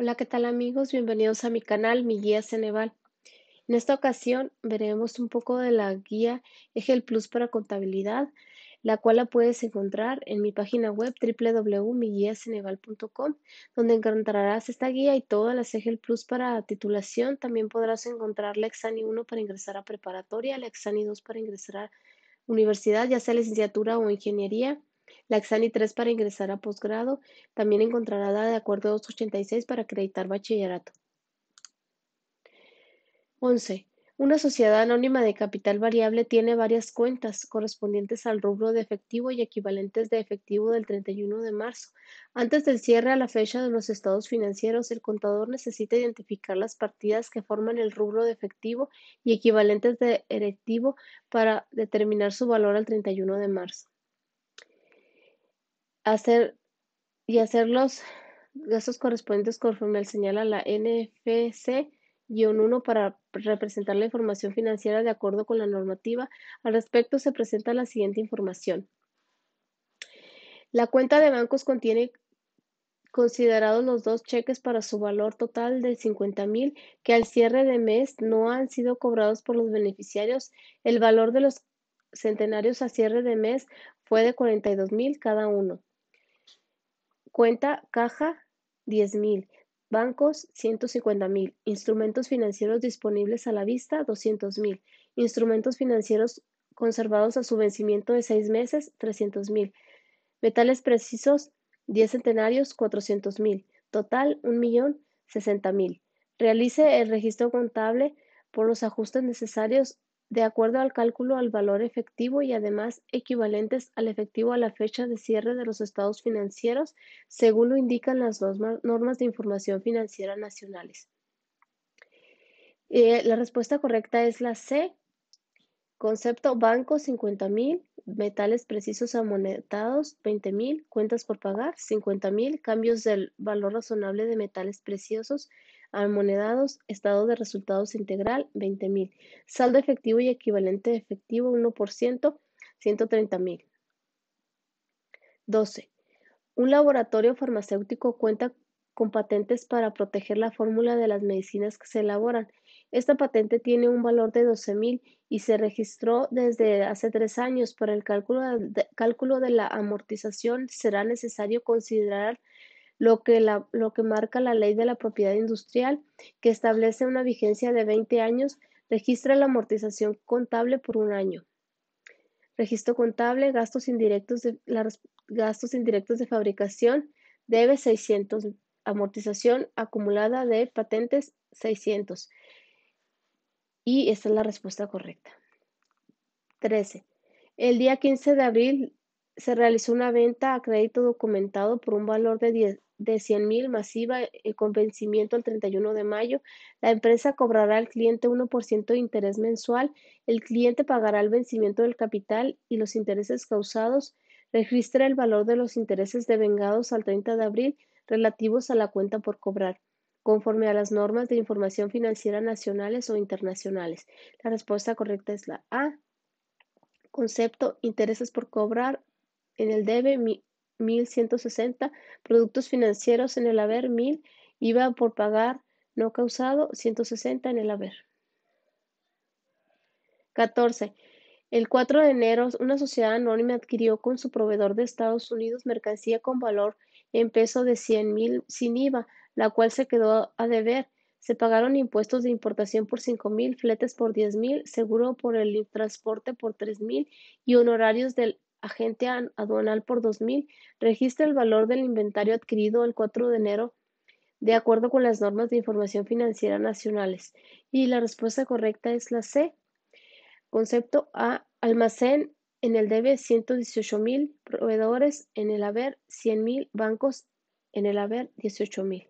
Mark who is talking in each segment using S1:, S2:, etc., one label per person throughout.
S1: Hola, ¿qué tal amigos? Bienvenidos a mi canal, mi guía Ceneval. En esta ocasión veremos un poco de la guía Egel Plus para contabilidad, la cual la puedes encontrar en mi página web www.miguiaceneval.com, donde encontrarás esta guía y todas las Egel Plus para titulación. También podrás encontrar la Exani 1 para ingresar a preparatoria, la Exani 2 para ingresar a universidad, ya sea licenciatura o ingeniería, la Exani 3 para ingresar a posgrado. También encontrará la de acuerdo 286 para acreditar bachillerato. 11. Una sociedad anónima de capital variable tiene varias cuentas correspondientes al rubro de efectivo y equivalentes de efectivo del 31 de marzo. Antes del cierre a la fecha de los estados financieros, el contador necesita identificar las partidas que forman el rubro de efectivo y equivalentes de efectivo para determinar su valor al 31 de marzo hacer y hacer los gastos correspondientes conforme al señala la NFC-1 para representar la información financiera de acuerdo con la normativa. Al respecto se presenta la siguiente información. La cuenta de bancos contiene considerados los dos cheques para su valor total de 50 mil que al cierre de mes no han sido cobrados por los beneficiarios. El valor de los centenarios a cierre de mes fue de 42 mil cada uno. Cuenta caja diez mil, bancos ciento cincuenta mil, instrumentos financieros disponibles a la vista doscientos mil, instrumentos financieros conservados a su vencimiento de seis meses trescientos mil, metales precisos diez centenarios cuatrocientos mil, total un millón sesenta mil. Realice el registro contable por los ajustes necesarios de acuerdo al cálculo al valor efectivo y además equivalentes al efectivo a la fecha de cierre de los estados financieros, según lo indican las normas de información financiera nacionales. Eh, la respuesta correcta es la C. Concepto banco 50.000, metales precisos amonetados 20.000, cuentas por pagar 50.000, cambios del valor razonable de metales preciosos Almonedados, estado de resultados integral, 20.000. Saldo efectivo y equivalente de efectivo, 1%, 130.000. 12. Un laboratorio farmacéutico cuenta con patentes para proteger la fórmula de las medicinas que se elaboran. Esta patente tiene un valor de 12.000 y se registró desde hace tres años. Para el cálculo de, cálculo de la amortización será necesario considerar lo que, lo que marca la ley de la propiedad industrial, que establece una vigencia de 20 años, registra la amortización contable por un año. Registro contable, gastos indirectos de, gastos indirectos de fabricación, debe 600. Amortización acumulada de patentes, 600. Y esta es la respuesta correcta. 13. El día 15 de abril se realizó una venta a crédito documentado por un valor de 10, de 100 mil masiva eh, con vencimiento el 31 de mayo. La empresa cobrará al cliente 1% de interés mensual. El cliente pagará el vencimiento del capital y los intereses causados. Registra el valor de los intereses devengados al 30 de abril relativos a la cuenta por cobrar, conforme a las normas de información financiera nacionales o internacionales. La respuesta correcta es la A. Concepto intereses por cobrar en el debe 1.160, productos financieros en el haber 1.000, IVA por pagar no causado 160 en el haber. 14. El 4 de enero, una sociedad anónima adquirió con su proveedor de Estados Unidos mercancía con valor en peso de 100 mil sin IVA, la cual se quedó a deber. Se pagaron impuestos de importación por 5 mil, fletes por 10 mil, seguro por el transporte por 3 mil y honorarios del agente aduanal por 2000 registra el valor del inventario adquirido el 4 de enero de acuerdo con las normas de información financiera nacionales. Y la respuesta correcta es la C. Concepto A. Almacén en el debe 118 mil, proveedores en el haber 100 mil, bancos en el haber 18 mil.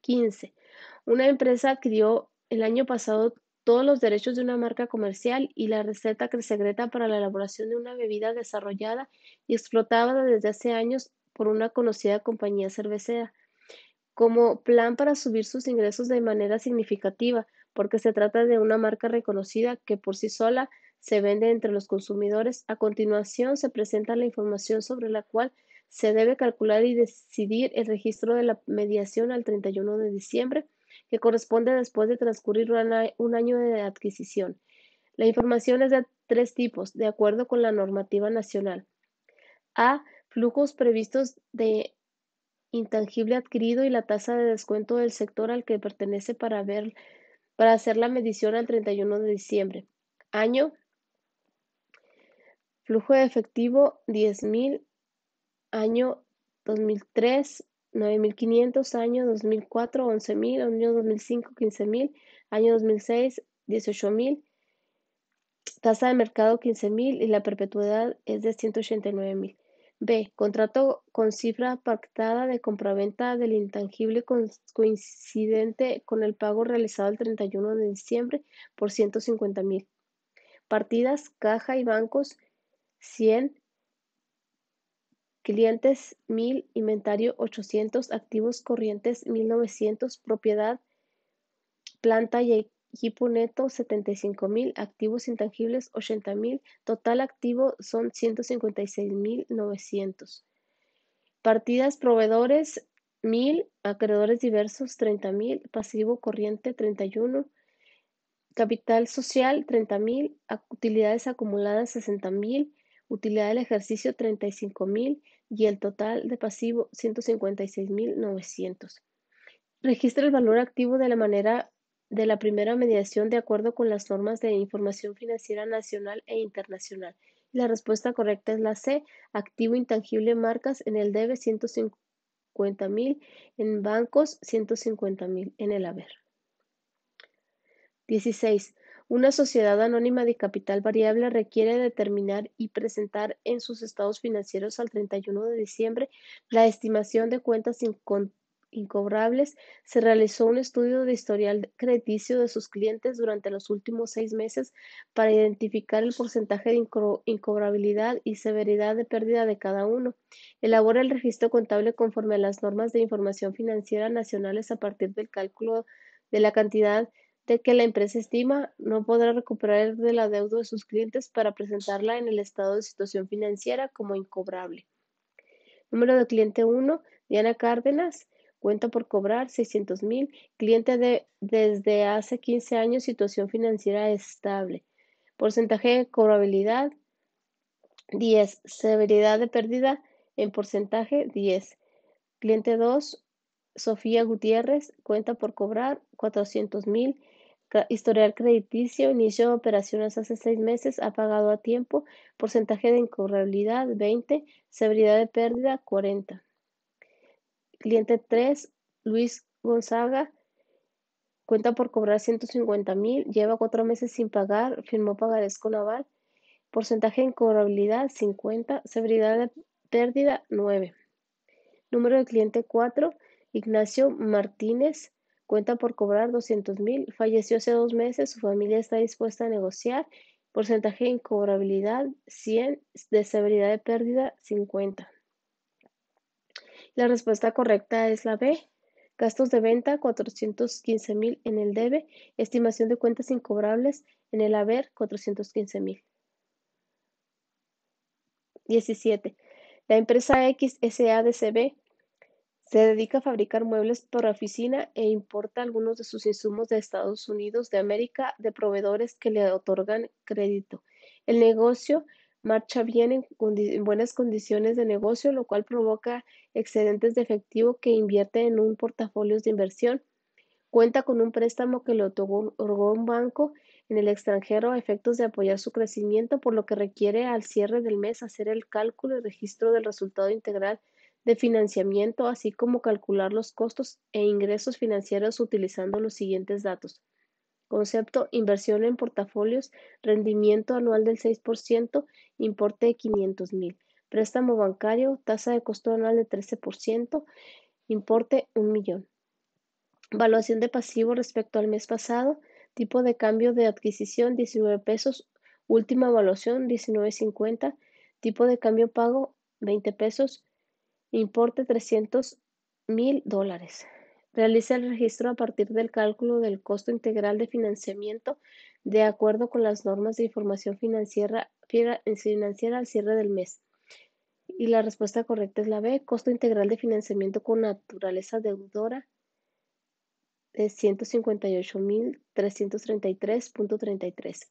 S1: 15. Una empresa adquirió el año pasado todos los derechos de una marca comercial y la receta secreta para la elaboración de una bebida desarrollada y explotada desde hace años por una conocida compañía cervecera, como plan para subir sus ingresos de manera significativa, porque se trata de una marca reconocida que por sí sola se vende entre los consumidores. A continuación se presenta la información sobre la cual Se debe calcular y decidir el registro de la mediación al 31 de diciembre, corresponde después de transcurrir un año de adquisición. La información es de tres tipos, de acuerdo con la normativa nacional. A. Flujos previstos de intangible adquirido y la tasa de descuento del sector al que pertenece para, para hacer la medición al 31 de diciembre. Año. Flujo de efectivo 10.000. Año 2003 9.500. Año 2004 11.000. Año 2005 15.000. Año 2006 18.000 Tasa de mercado 15.000 y la perpetuidad es de 189.000. B. Contrato con cifra pactada de compraventa del intangible coincidente con el pago realizado el 31 de diciembre por 150.000. Partidas, caja y bancos 100. Clientes 1000, inventario 800, activos corrientes 1900, propiedad, planta y Equipo neto 75 mil, activos intangibles 80 mil, total activo son 156 mil 900. Partidas proveedores 1000, acreedores diversos 30 mil, pasivo corriente 31, capital social 30 mil, utilidades acumuladas 60 mil, utilidad del ejercicio 35 mil y el total de pasivo 156 mil 900. Registra el valor activo de la manera de la primera mediación de acuerdo con las normas de información financiera nacional e internacional. La respuesta correcta es la C, activo intangible marcas en el debe 150 mil, en bancos 150 mil, en el haber. 16. Una sociedad anónima de capital variable requiere determinar y presentar en sus estados financieros al 31 de diciembre la estimación de cuentas incobrables, se realizó un estudio de historial crediticio de sus clientes durante los últimos seis meses para identificar el porcentaje de incobrabilidad y severidad de pérdida de cada uno. Elabora el registro contable conforme a las normas de información financiera nacionales a partir del cálculo de la cantidad de que la empresa estima no podrá recuperar de la deuda de sus clientes para presentarla en el estado de situación financiera como incobrable. Número de cliente 1, Diana Cárdenas, cuenta por cobrar 600 mil, cliente de desde hace 15 años, situación financiera estable. Porcentaje de cobrabilidad 10, severidad de pérdida en porcentaje 10. Cliente 2, Sofía Gutiérrez, cuenta por cobrar 400 mil, historial crediticio, inicio de operaciones hace seis meses, ha pagado a tiempo, porcentaje de incobrabilidad 20, severidad de pérdida 40. Cliente 3, Luis Gonzaga, cuenta por cobrar 150 mil, lleva cuatro meses sin pagar, firmó pagarés con aval, porcentaje de incobrabilidad 50, severidad de pérdida 9. Número de cliente 4, Ignacio Martínez, cuenta por cobrar 200 mil, falleció hace dos meses, su familia está dispuesta a negociar, porcentaje de incobrabilidad 100, de severidad de pérdida 50. La respuesta correcta es la B. Gastos de venta, 415 mil en el debe. Estimación de cuentas incobrables en el haber, 415 mil. 17. La empresa X SADCB se dedica a fabricar muebles por oficina e importa algunos de sus insumos de Estados Unidos de América de proveedores que le otorgan crédito. El negocio marcha bien en, buenas condiciones de negocio, lo cual provoca excedentes de efectivo que invierte en un portafolio de inversión. Cuenta con un préstamo que le otorgó, un banco en el extranjero a efectos de apoyar su crecimiento, por lo que requiere al cierre del mes hacer el cálculo y registro del resultado integral de financiamiento, así como calcular los costos e ingresos financieros utilizando los siguientes datos. Concepto, inversión en portafolios, rendimiento anual del 6%, importe de 500 mil. Préstamo bancario, tasa de costo anual de 13%, importe 1 millón. Valuación de pasivo respecto al mes pasado, tipo de cambio de adquisición 19 pesos, última evaluación 19.50, tipo de cambio pago 20 pesos, importe 300 mil dólares. Realiza el registro a partir del cálculo del costo integral de financiamiento de acuerdo con las normas de información financiera, financiera al cierre del mes. Y la respuesta correcta es la B, costo integral de financiamiento con naturaleza deudora de 158.333.33.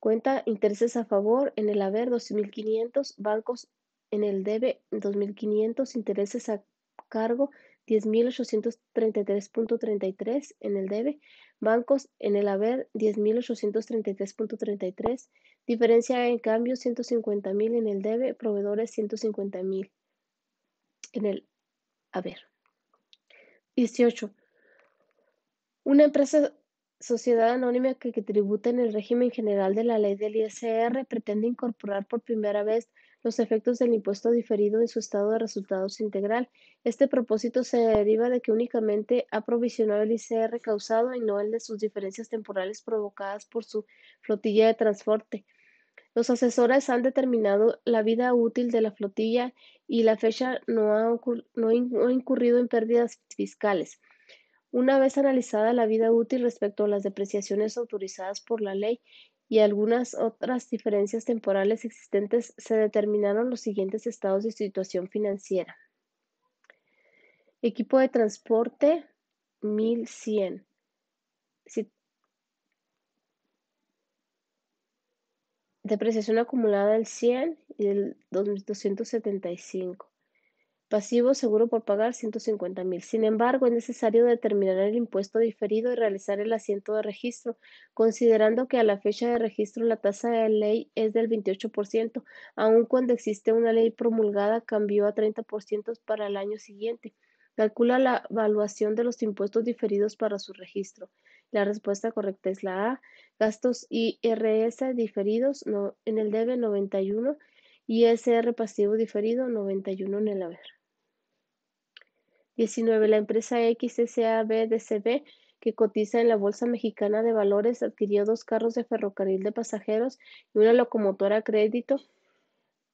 S1: Cuenta intereses a favor en el haber 2.500, bancos en el debe 2.500, intereses a cargo 10.833.33 en el debe, bancos en el haber 10.833.33, diferencia en cambio 150.000 en el debe, proveedores 150.000 en el haber. 18. Una empresa sociedad anónima que, tributa en el régimen general de la ley del ISR pretende incorporar por primera vez los efectos del impuesto diferido en su estado de resultados integral. Este propósito se deriva de que únicamente ha provisionado el ICR causado y no el de sus diferencias temporales provocadas por su flotilla de transporte. Los asesores han determinado la vida útil de la flotilla y la fecha no ha, no ha incurrido en pérdidas fiscales. Una vez analizada la vida útil respecto a las depreciaciones autorizadas por la ley y algunas otras diferencias temporales existentes, se determinaron los siguientes estados de situación financiera. Equipo de transporte 1100. Depreciación acumulada del 100 y del 275. Pasivo seguro por pagar 150 mil. Sin embargo, es necesario determinar el impuesto diferido y realizar el asiento de registro, considerando que a la fecha de registro la tasa de ley es del 28%, aun cuando existe una ley promulgada cambió a 30% para el año siguiente. Calcula la evaluación de los impuestos diferidos para su registro. La respuesta correcta es la A. Gastos IRS diferidos no, en el debe 91 y ISR pasivo diferido 91 en el haber. 19. La empresa XSABDCB, que cotiza en la Bolsa Mexicana de Valores, adquirió dos carros de ferrocarril de pasajeros y una locomotora a crédito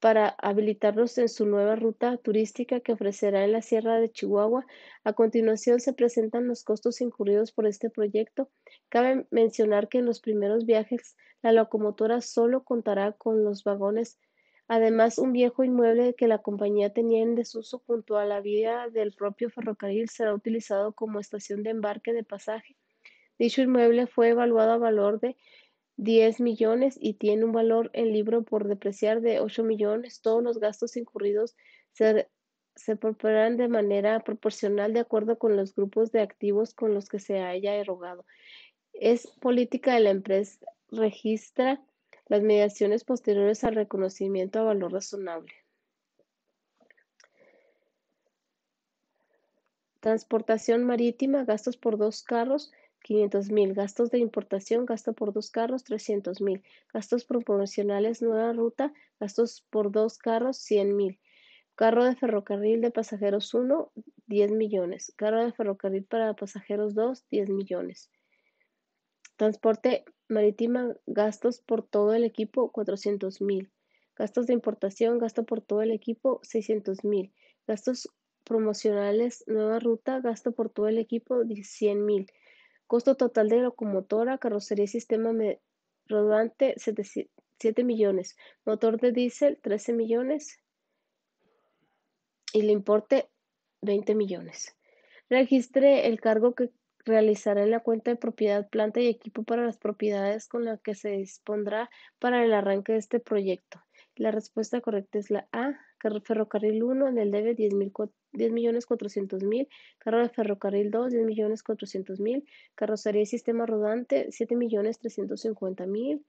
S1: para habilitarlos en su nueva ruta turística que ofrecerá en la Sierra de Chihuahua. A continuación se presentan los costos incurridos por este proyecto. Cabe mencionar que en los primeros viajes la locomotora solo contará con los vagones Además, un viejo inmueble que la compañía tenía en desuso junto a la vía del propio ferrocarril será utilizado como estación de embarque de pasaje. Dicho inmueble fue evaluado a valor de 10 millones y tiene un valor en libro por depreciar de 8 millones. Todos los gastos incurridos se, se de manera proporcional de acuerdo con los grupos de activos con los que se haya erogado. Es política de la empresa, registra las mediaciones posteriores al reconocimiento a valor razonable. Transportación marítima, gastos por dos carros, 500 mil. Gastos de importación, gasto por dos carros, 300 mil. Gastos promocionales, nueva ruta, gastos por dos carros, 100 mil. Carro de ferrocarril de pasajeros 1, 10 millones. Carro de ferrocarril para pasajeros 2, 10 millones. Transporte marítima, gastos por todo el equipo, 400 mil. Gastos de importación, gasto por todo el equipo, 600 mil. Gastos promocionales, nueva ruta, gasto por todo el equipo, 100 mil. Costo total de locomotora, carrocería y sistema rodante, 7 millones. Motor de diésel, 13 millones. Y el importe, 20 millones. Registre el cargo que realizará en la cuenta de propiedad planta y equipo para las propiedades con las que se dispondrá para el arranque de este proyecto. La respuesta correcta es la A. Ferrocarril 1 en el debe 10 millones 400 mil, carro de ferrocarril 2 10 millones 400 mil, carrocería y sistema rodante 7 millones 350 mil,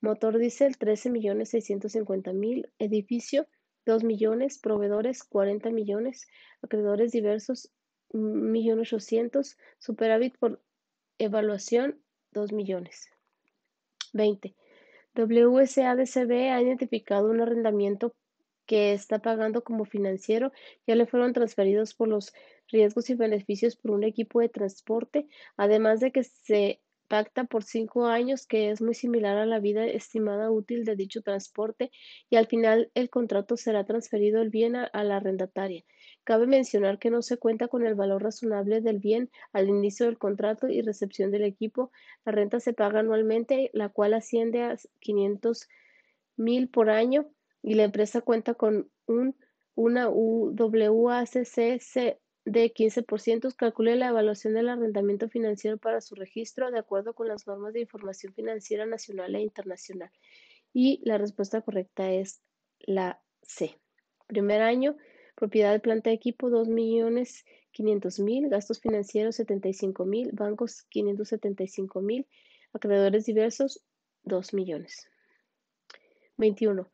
S1: motor diésel 13 millones 650 mil, edificio 2 millones, proveedores 40 millones, acreedores diversos millón ochocientos, superávit por evaluación, dos millones. 20. WSADCB ha identificado un arrendamiento que está pagando como financiero, ya le fueron transferidos por los riesgos y beneficios por un equipo de transporte, además de que se pacta por cinco años, que es muy similar a la vida estimada útil de dicho transporte, y al final el contrato será transferido el bien a, la arrendataria. Cabe mencionar que no se cuenta con el valor razonable del bien al inicio del contrato y recepción del equipo. La renta se paga anualmente, la cual asciende a 500 mil por año y la empresa cuenta con un, una UWACC de 15%, calcule la evaluación del arrendamiento financiero para su registro de acuerdo con las normas de información financiera nacional e internacional. Y la respuesta correcta es la C. Primer año, propiedad de planta de equipo 2 millones 500 mil, gastos financieros 75 mil, bancos 575 mil, acreedores diversos 2 millones. 21.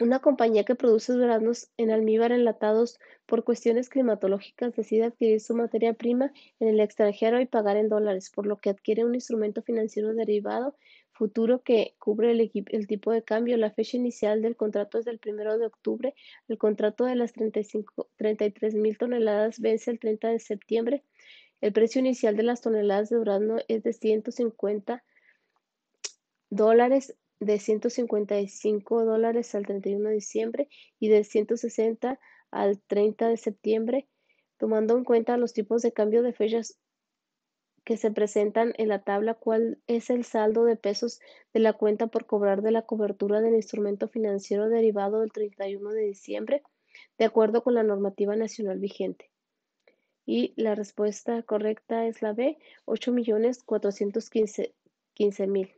S1: Una compañía que produce duraznos en almíbar enlatados por cuestiones climatológicas decide adquirir su materia prima en el extranjero y pagar en dólares, por lo que adquiere un instrumento financiero derivado futuro que cubre el, tipo de cambio. La fecha inicial del contrato es del 1 de octubre. El contrato de las 35, 33 mil toneladas vence el 30 de septiembre. El precio inicial de las toneladas de durazno es de 150 dólares de 155 dólares al 31 de diciembre y de 160 al 30 de septiembre, tomando en cuenta los tipos de cambio de fechas que se presentan en la tabla, cuál es el saldo de pesos de la cuenta por cobrar de la cobertura del instrumento financiero derivado del 31 de diciembre, de acuerdo con la normativa nacional vigente. Y la respuesta correcta es la B, 8.415.000.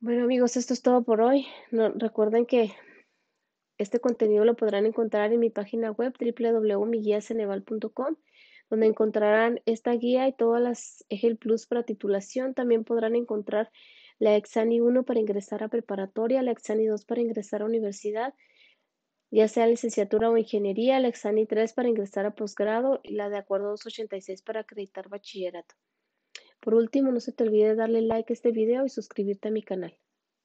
S1: Bueno amigos, esto es todo por hoy. recuerden que este contenido lo podrán encontrar en mi página web www.miguiaceneval.com, donde encontrarán esta guía y todas las EGEL Plus para titulación. También podrán encontrar la Exani 1 para ingresar a preparatoria, la Exani 2 para ingresar a universidad, ya sea licenciatura o ingeniería, la Exani 3 para ingresar a posgrado y la de acuerdo 286 para acreditar bachillerato. Por último, no se te olvide darle like a este video y suscribirte a mi canal.